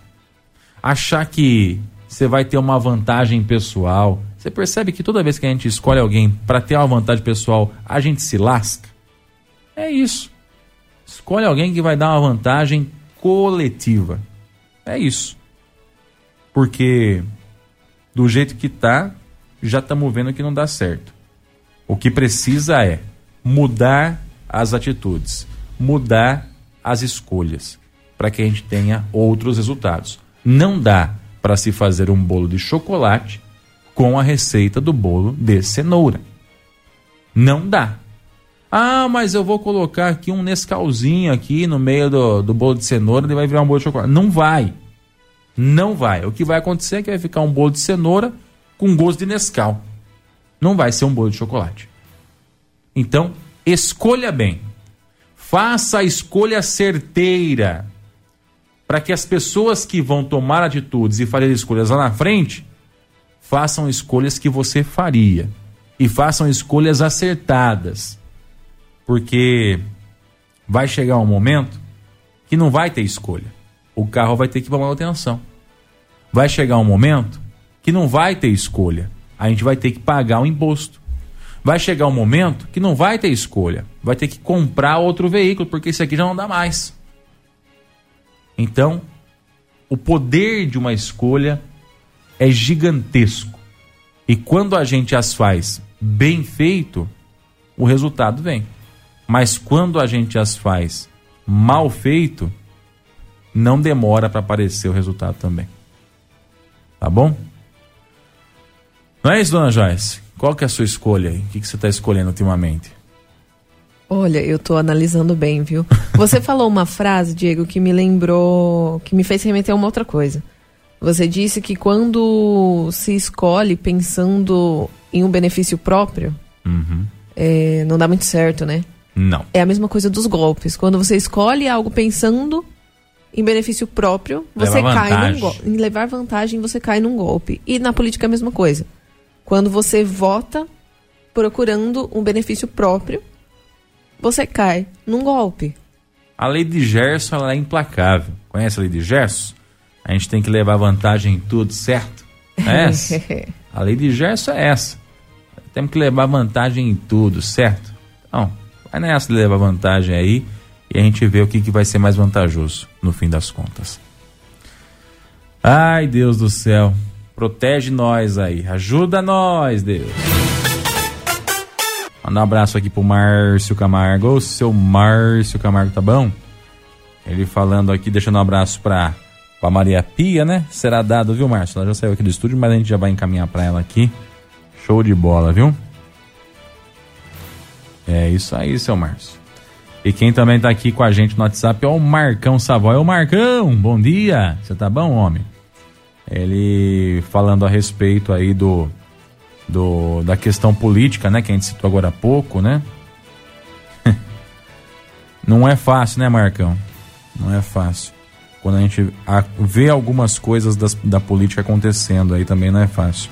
achar que você vai ter uma vantagem pessoal. Você percebe que toda vez que a gente escolhe alguém para ter uma vantagem pessoal, a gente se lasca? É isso. Escolhe alguém que vai dar uma vantagem coletiva. É isso. Porque do jeito que tá, já estamos vendo que não dá certo. O que precisa é mudar as atitudes, mudar as escolhas, para que a gente tenha outros resultados. Não dá para se fazer um bolo de chocolate com a receita do bolo de cenoura. Não dá. Ah, mas eu vou colocar aqui um Nescauzinho aqui no meio do, do bolo de cenoura e vai virar um bolo de chocolate. Não vai. Não vai. O que vai acontecer é que vai ficar um bolo de cenoura com gosto de Nescau. Não vai ser um bolo de chocolate. Então, escolha bem. Faça a escolha certeira para que as pessoas que vão tomar atitudes e fazer escolhas lá na frente façam escolhas que você faria e façam escolhas acertadas. Porque vai chegar um momento que não vai ter escolha. O carro vai ter que ir para manutenção. Vai chegar um momento que não vai ter escolha. A gente vai ter que pagar o imposto. Vai chegar um momento que não vai ter escolha. Vai ter que comprar outro veículo, porque esse aqui já não dá mais. Então, o poder de uma escolha é gigantesco. E quando a gente as faz bem feito, o resultado vem. Mas quando a gente as faz mal feito, não demora para aparecer o resultado também. Tá bom? Não é isso, dona Joyce? Qual que é a sua escolha aí? O que, que você está escolhendo ultimamente? Olha, eu tô analisando bem, viu? Você falou uma frase, Diego, que me lembrou, que me fez remeter a uma outra coisa. Você disse que quando se escolhe pensando em um benefício próprio, uhum. é, não dá muito certo, né? Não. É a mesma coisa dos golpes. Quando você escolhe algo pensando em benefício próprio, você Levar cai vantagem. num golpe. Em levar vantagem, você cai num golpe. E na política é a mesma coisa. Quando você vota procurando um benefício próprio, você cai num golpe. A lei de Gerson ela é implacável. Conhece a lei de Gerson? A gente tem que levar vantagem em tudo, certo? É essa. a lei de Gerson é essa. Temos que levar vantagem em tudo, certo? Então, vai nessa de levar vantagem aí e a gente vê o que, que vai ser mais vantajoso no fim das contas. Ai, Deus do céu. Protege nós aí. Ajuda nós, Deus. Mandar um abraço aqui pro Márcio Camargo. Ô, seu Márcio Camargo, tá bom? Ele falando aqui, deixando um abraço pra, pra Maria Pia, né? Será dado, viu, Márcio? Ela já saiu aqui do estúdio, mas a gente já vai encaminhar pra ela aqui. Show de bola, viu? É isso aí, seu Márcio. E quem também tá aqui com a gente no WhatsApp é o Marcão Savoy. Ô Marcão, bom dia. Você tá bom, homem? Ele falando a respeito aí do, do da questão política, né, que a gente citou agora há pouco, né? Não é fácil, né, Marcão? Não é fácil. Quando a gente vê algumas coisas das- da política acontecendo aí também não é fácil.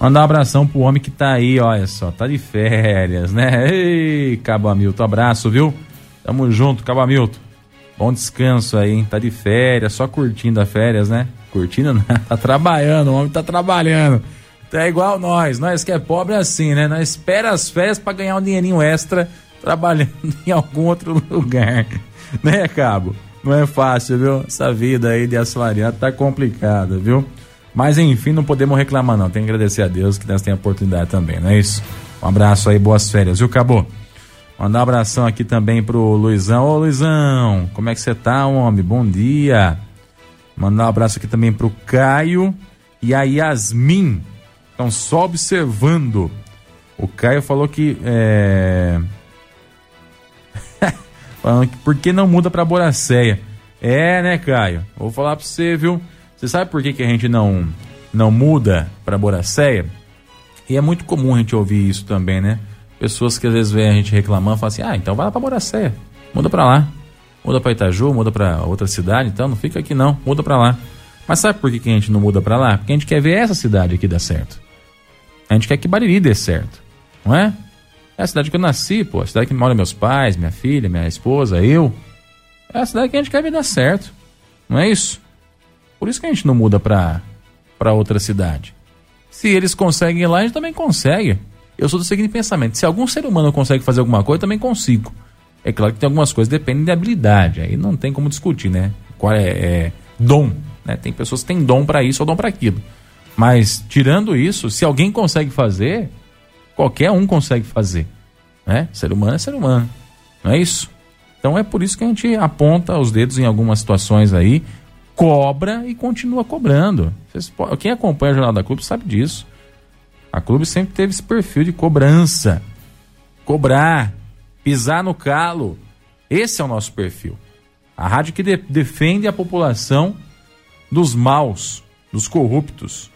Mandar um abração pro homem que tá aí, olha só, tá de férias, né? Ei, Cabo Hamilton, abraço, viu? Tamo junto, Cabo Hamilton. Bom descanso aí, hein? Tá de férias, só curtindo as férias, né? Curtindo, tá trabalhando, o homem tá trabalhando. Tá igual nós, nós que é pobre é assim, né? Nós espera as férias para ganhar um dinheirinho extra trabalhando em algum outro lugar. Né, Cabo? Não é fácil, viu? Essa vida aí de assalariado tá complicada, viu? Mas enfim, não podemos reclamar não. Tem que agradecer a Deus que nós temos a oportunidade também, não é isso? Um abraço aí, boas férias, viu, Cabo? Mandar um abração aqui também pro Luizão. Ô Luizão, como é que você tá, homem? Bom dia. Mandar um abraço aqui também pro Caio e a Yasmin. Estão só observando. O Caio falou que. É... Falando que por que não muda pra Boracéia? É, né, Caio? Vou falar pra você, viu? Você sabe por que, que a gente não, não muda pra Boracéia? E é muito comum a gente ouvir isso também, né? Pessoas que às vezes veem a gente reclamando falam assim: ah, então vai lá pra Boracéia, muda pra lá. Muda pra Itaju, muda pra outra cidade, então não fica aqui não, muda pra lá. Mas sabe por que, que a gente não muda pra lá? Porque a gente quer ver essa cidade aqui dar certo. A gente quer que Bariri dê certo, não é? É a cidade que eu nasci, pô, a cidade que moram meus pais, minha filha, minha esposa, eu. É a cidade que a gente quer ver dar certo, não é isso? Por isso que a gente não muda pra, pra outra cidade. Se eles conseguem ir lá, a gente também consegue. Eu sou do seguinte pensamento: se algum ser humano consegue fazer alguma coisa, eu também consigo. É claro que tem algumas coisas que dependem de habilidade, aí não tem como discutir, né? Qual é, é dom, né? Tem pessoas que têm dom para isso ou dom para aquilo. Mas tirando isso, se alguém consegue fazer, qualquer um consegue fazer, né? Ser humano é ser humano, não é isso? Então é por isso que a gente aponta os dedos em algumas situações aí, cobra e continua cobrando. Quem acompanha o Jornal da Clube sabe disso. A Clube sempre teve esse perfil de cobrança. Cobrar, pisar no calo. Esse é o nosso perfil. A rádio que de defende a população dos maus, dos corruptos,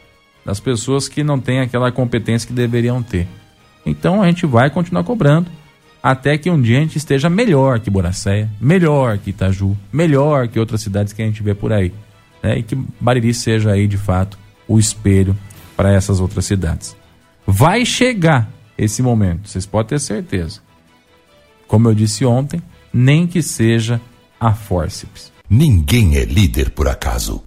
das pessoas que não têm aquela competência que deveriam ter. Então a gente vai continuar cobrando até que um dia a gente esteja melhor que Boracéia, melhor que Itaju, melhor que outras cidades que a gente vê por aí. Né? E que Bariri seja aí de fato o espelho para essas outras cidades. Vai chegar esse momento, vocês podem ter certeza. Como eu disse ontem, nem que seja a forceps. Ninguém é líder por acaso.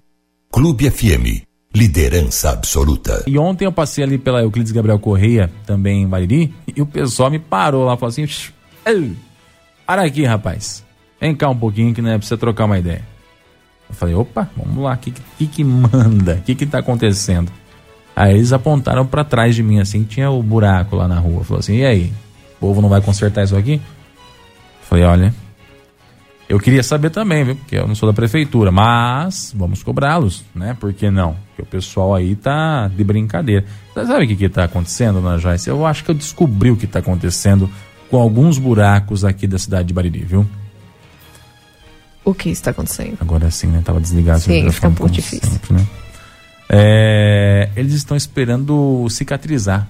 Clube FM, liderança absoluta. E ontem eu passei ali pela Euclides Gabriel Correia, também em Bariri, e o pessoal me parou lá, falou assim: para aqui, rapaz. Vem cá um pouquinho que não é pra você trocar uma ideia. Eu falei, opa, vamos lá, o que, que, que manda? O que que tá acontecendo? Aí eles apontaram para trás de mim, assim, tinha o buraco lá na rua. Falou assim, e aí? O povo não vai consertar isso aqui? Falei, olha, eu queria saber também, viu? Porque eu não sou da prefeitura, mas vamos cobrá-los, né? Por que não? Porque o pessoal aí tá de brincadeira. Sabe o que que tá acontecendo, Dona Joyce? Eu acho que eu descobri o que tá acontecendo com alguns buracos aqui da cidade de Bariri, viu? O que está acontecendo? Agora sim, né? Tava desligado. Sim, fica um pouco difícil. Sempre, né? É, eles estão esperando cicatrizar.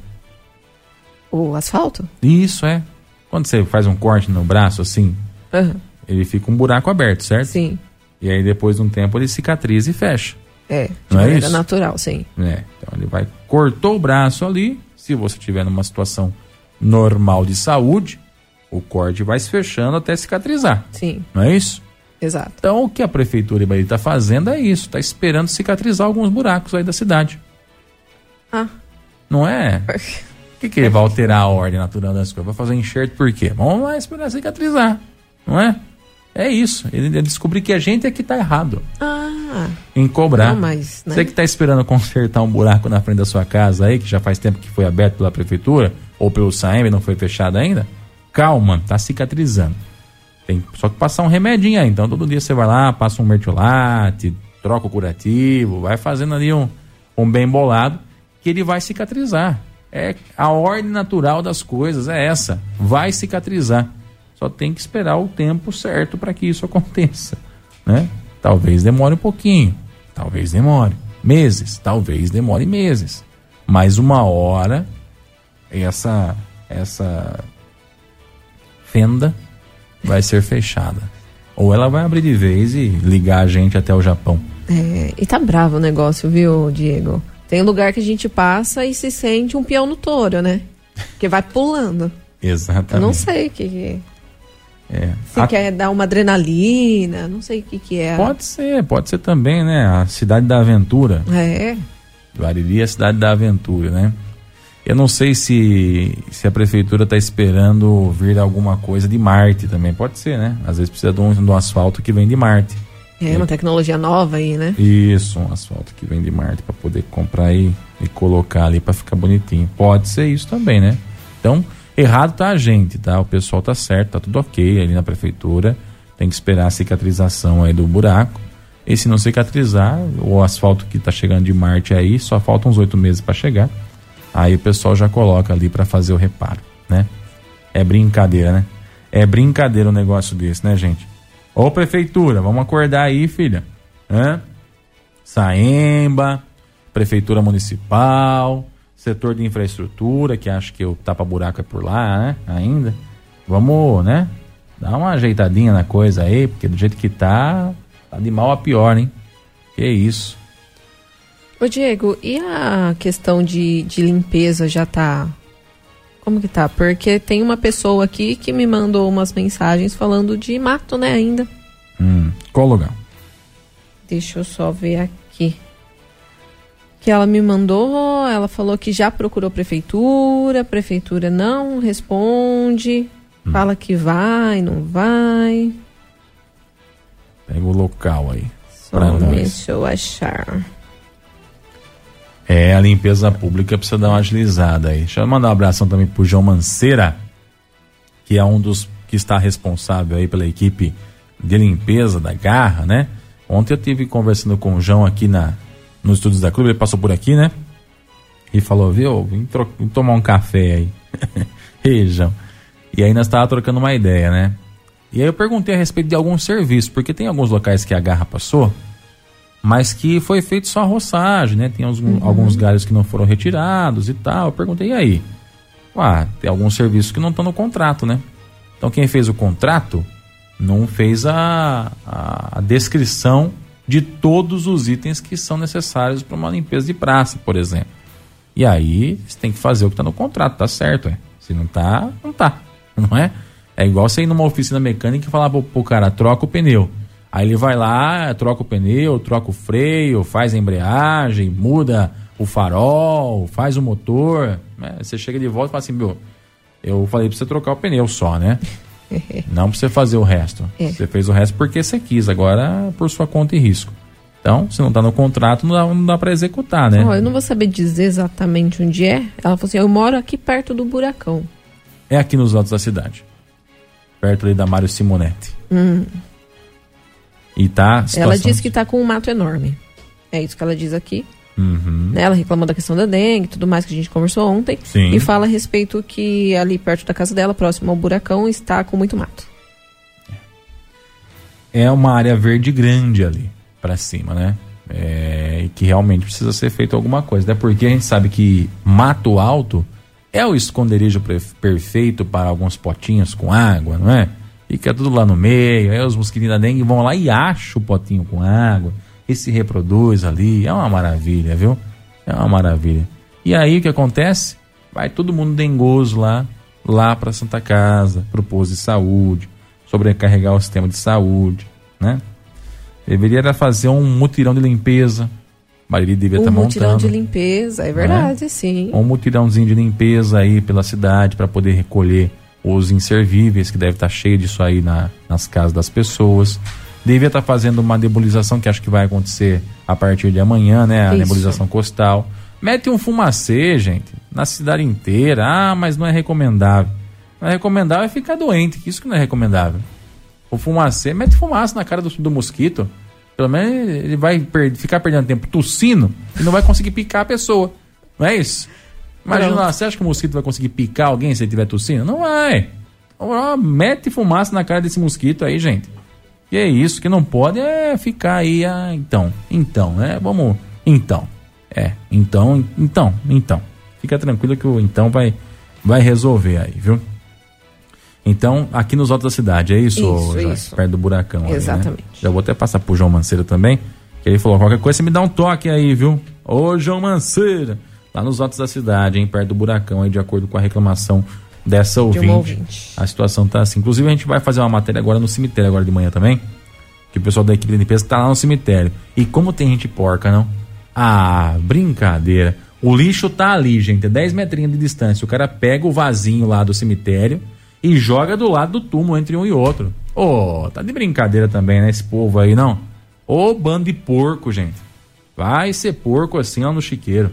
O asfalto? Isso, é. Quando você faz um corte no braço, assim, Aham. ele fica um buraco aberto, certo? Sim. E aí depois de um tempo ele cicatriza e fecha. É, de Não é maneira isso? natural, sim. É, então ele vai, cortou o braço ali, se você tiver numa situação normal de saúde, o corte vai se fechando até cicatrizar. Sim, Não é isso? Exato. Então o que a prefeitura de Bahia está fazendo é isso, está esperando cicatrizar alguns buracos aí da cidade. Ah. Não é? O que, que ele vai alterar a ordem natural das coisas? Vai fazer enxerto por quê? Vamos lá esperar cicatrizar, não é? É isso. Ele, descobriu que a gente é que tá errado Ah, em cobrar. Não, mas, né? Você que está esperando consertar um buraco na frente da sua casa aí, que já faz tempo que foi aberto pela prefeitura, ou pelo SAEM e não foi fechado ainda, calma, tá cicatrizando. Tem só que passar um remedinho aí. Então todo dia você vai lá, passa um mertiolate, troca o curativo, vai fazendo ali um, um bem bolado, que ele vai cicatrizar. É a ordem natural das coisas, é essa. Vai cicatrizar. Só tem que esperar o tempo certo para que isso aconteça, né? Talvez demore um pouquinho, talvez demore meses, talvez demore meses, mas uma hora essa essa fenda vai ser fechada. Ou ela vai abrir de vez e ligar a gente até o Japão. É, e tá bravo o negócio, viu, Diego? Tem lugar que a gente passa e se sente um peão no touro, né? Que vai pulando. Exatamente. Eu não sei o que, que é. É. Se A- quer dar uma adrenalina, não sei o que, que é. Pode ser, pode ser também, né? A cidade da aventura. É. Bariri é a cidade da aventura, né? Eu não sei se, se a prefeitura está esperando vir alguma coisa de Marte também. Pode ser, né? Às vezes precisa de um, de um asfalto que vem de Marte. É uma tecnologia nova aí, né? Isso, um asfalto que vem de Marte para poder comprar e, e colocar ali para ficar bonitinho. Pode ser isso também, né? Então, errado tá a gente, tá? O pessoal tá certo, tá tudo ok ali na prefeitura. Tem que esperar a cicatrização aí do buraco. E se não cicatrizar, o asfalto que tá chegando de Marte aí, só faltam uns oito meses para chegar. Aí o pessoal já coloca ali para fazer o reparo, né? É brincadeira, né? É brincadeira um negócio desse, né, gente? Ô prefeitura, vamos acordar aí, filha. Hã? Saemba, prefeitura municipal, setor de infraestrutura, que acho que o tapa-buraco é por lá, né? Ainda. Vamos, né? Dar uma ajeitadinha na coisa aí, porque do jeito que tá, tá de mal a pior, hein? Que isso. Ô Diego, e a questão de, de limpeza já tá. Como que tá? Porque tem uma pessoa aqui que me mandou umas mensagens falando de mato, né, ainda. Hum, qual lugar? Deixa eu só ver aqui. Que ela me mandou, ela falou que já procurou prefeitura, a prefeitura não responde, fala que vai, não vai. Pega o local aí. Só pra nós. deixa eu achar. É, a limpeza pública precisa dar uma agilizada aí. Deixa eu mandar um abração também pro João Manceira, que é um dos que está responsável aí pela equipe de limpeza da Garra, né? Ontem eu tive conversando com o João aqui na nos estúdios da clube, ele passou por aqui, né? E falou, viu, vim, vim tomar um café aí. Ei, João. E aí nós tava trocando uma ideia, né? E aí eu perguntei a respeito de algum serviço, porque tem alguns locais que a Garra passou, mas que foi feito só a roçagem, né? Tem uns- alguns galhos que não foram retirados e tal. Eu perguntei, e aí? Ah, tem alguns serviços que não estão no contrato, né? Então quem fez o contrato não fez a, a, a descrição de todos os itens que são necessários para uma limpeza de praça, por exemplo. E aí você tem que fazer o que está no contrato, tá certo, é. Se não tá, não tá, não é? É igual você ir numa oficina mecânica e falar pro, pro cara, troca o pneu. Aí ele vai lá, troca o pneu, troca o freio, faz a embreagem, muda o farol, faz o motor. né? Você chega de volta e fala assim, meu, eu falei pra você trocar o pneu só, né? Não pra você fazer o resto. É. Você fez o resto porque você quis, agora por sua conta e risco. Então, se não tá no contrato, não dá, não dá pra executar, né? Ó, eu não vou saber dizer exatamente onde é. Ela falou assim: eu moro aqui perto do buracão. É aqui nos altos da cidade. Perto ali da Mário Simonetti. Hum. E tá. Ela disse que tá com um mato enorme. É isso que ela diz aqui. Uhum. né? Ela reclamou da questão da dengue e tudo mais que a gente conversou ontem. Sim. E fala a respeito que ali perto da casa dela, próximo ao buracão, está com muito mato. é uma área verde grande ali pra cima, né? É, e que realmente precisa ser feito alguma coisa. Até porque a gente sabe que mato alto é o esconderijo perfeito para alguns potinhos com água, não é? Fica tudo lá no meio, aí os mosquitinhos da dengue vão lá e acham o potinho com água e se reproduz ali. É uma maravilha, viu? É uma maravilha. E aí o que acontece? Vai todo mundo dengoso lá, lá para Santa Casa, pro posto de saúde, sobrecarregar o sistema de saúde, né? Deveria fazer um mutirão de limpeza. Bariri devia Um estar mutirão montando. de limpeza, é verdade, sim. Um mutirãozinho de limpeza aí pela cidade para poder recolher os inservíveis, que deve estar cheio disso aí na- nas casas das pessoas. Devia estar fazendo uma nebulização, que acho que vai acontecer a partir de amanhã, né? A Isso. nebulização costal. Mete um fumacê, gente, na cidade inteira. Ah, mas não é recomendável. Não é recomendável é ficar doente, isso que não é recomendável. O fumacê, mete fumaça na cara do, do mosquito. Pelo menos ele vai per- ficar perdendo tempo tossindo e não vai conseguir picar a pessoa. Não é isso? Imagina, lá, você acha que o mosquito vai conseguir picar alguém se ele estiver tossindo? Não vai. Mete fumaça na cara desse mosquito aí, gente. Que é isso, que não pode é ficar aí, ah, então, então, né? Vamos, então. É, então, então, então. Fica tranquilo que o então vai, vai resolver aí, viu? Então, aqui nos altos da cidade, é isso, Isso, Joyce? isso. Perto do buracão. ali, né? Exatamente. Já vou até passar pro João Manceira também, que ele falou, qualquer coisa você me dá um toque aí, viu? Ô, João Manceira. Lá nos altos da cidade, hein? Perto do buracão aí, de acordo com a reclamação dessa ouvinte. ouvinte. A situação tá assim. Inclusive, a gente vai fazer uma matéria agora no cemitério, agora de manhã também. Que o pessoal da equipe de limpeza tá lá no cemitério. E como tem gente porca, não? Ah, brincadeira. O lixo tá ali, gente, a 10 metrinhos de distância. O cara pega o vasinho lá do cemitério e joga do lado do túmulo entre um e outro. Ô, tá de brincadeira também, né? Esse povo aí, não? Ô, bando de porco, gente. Vai ser porco assim lá no chiqueiro.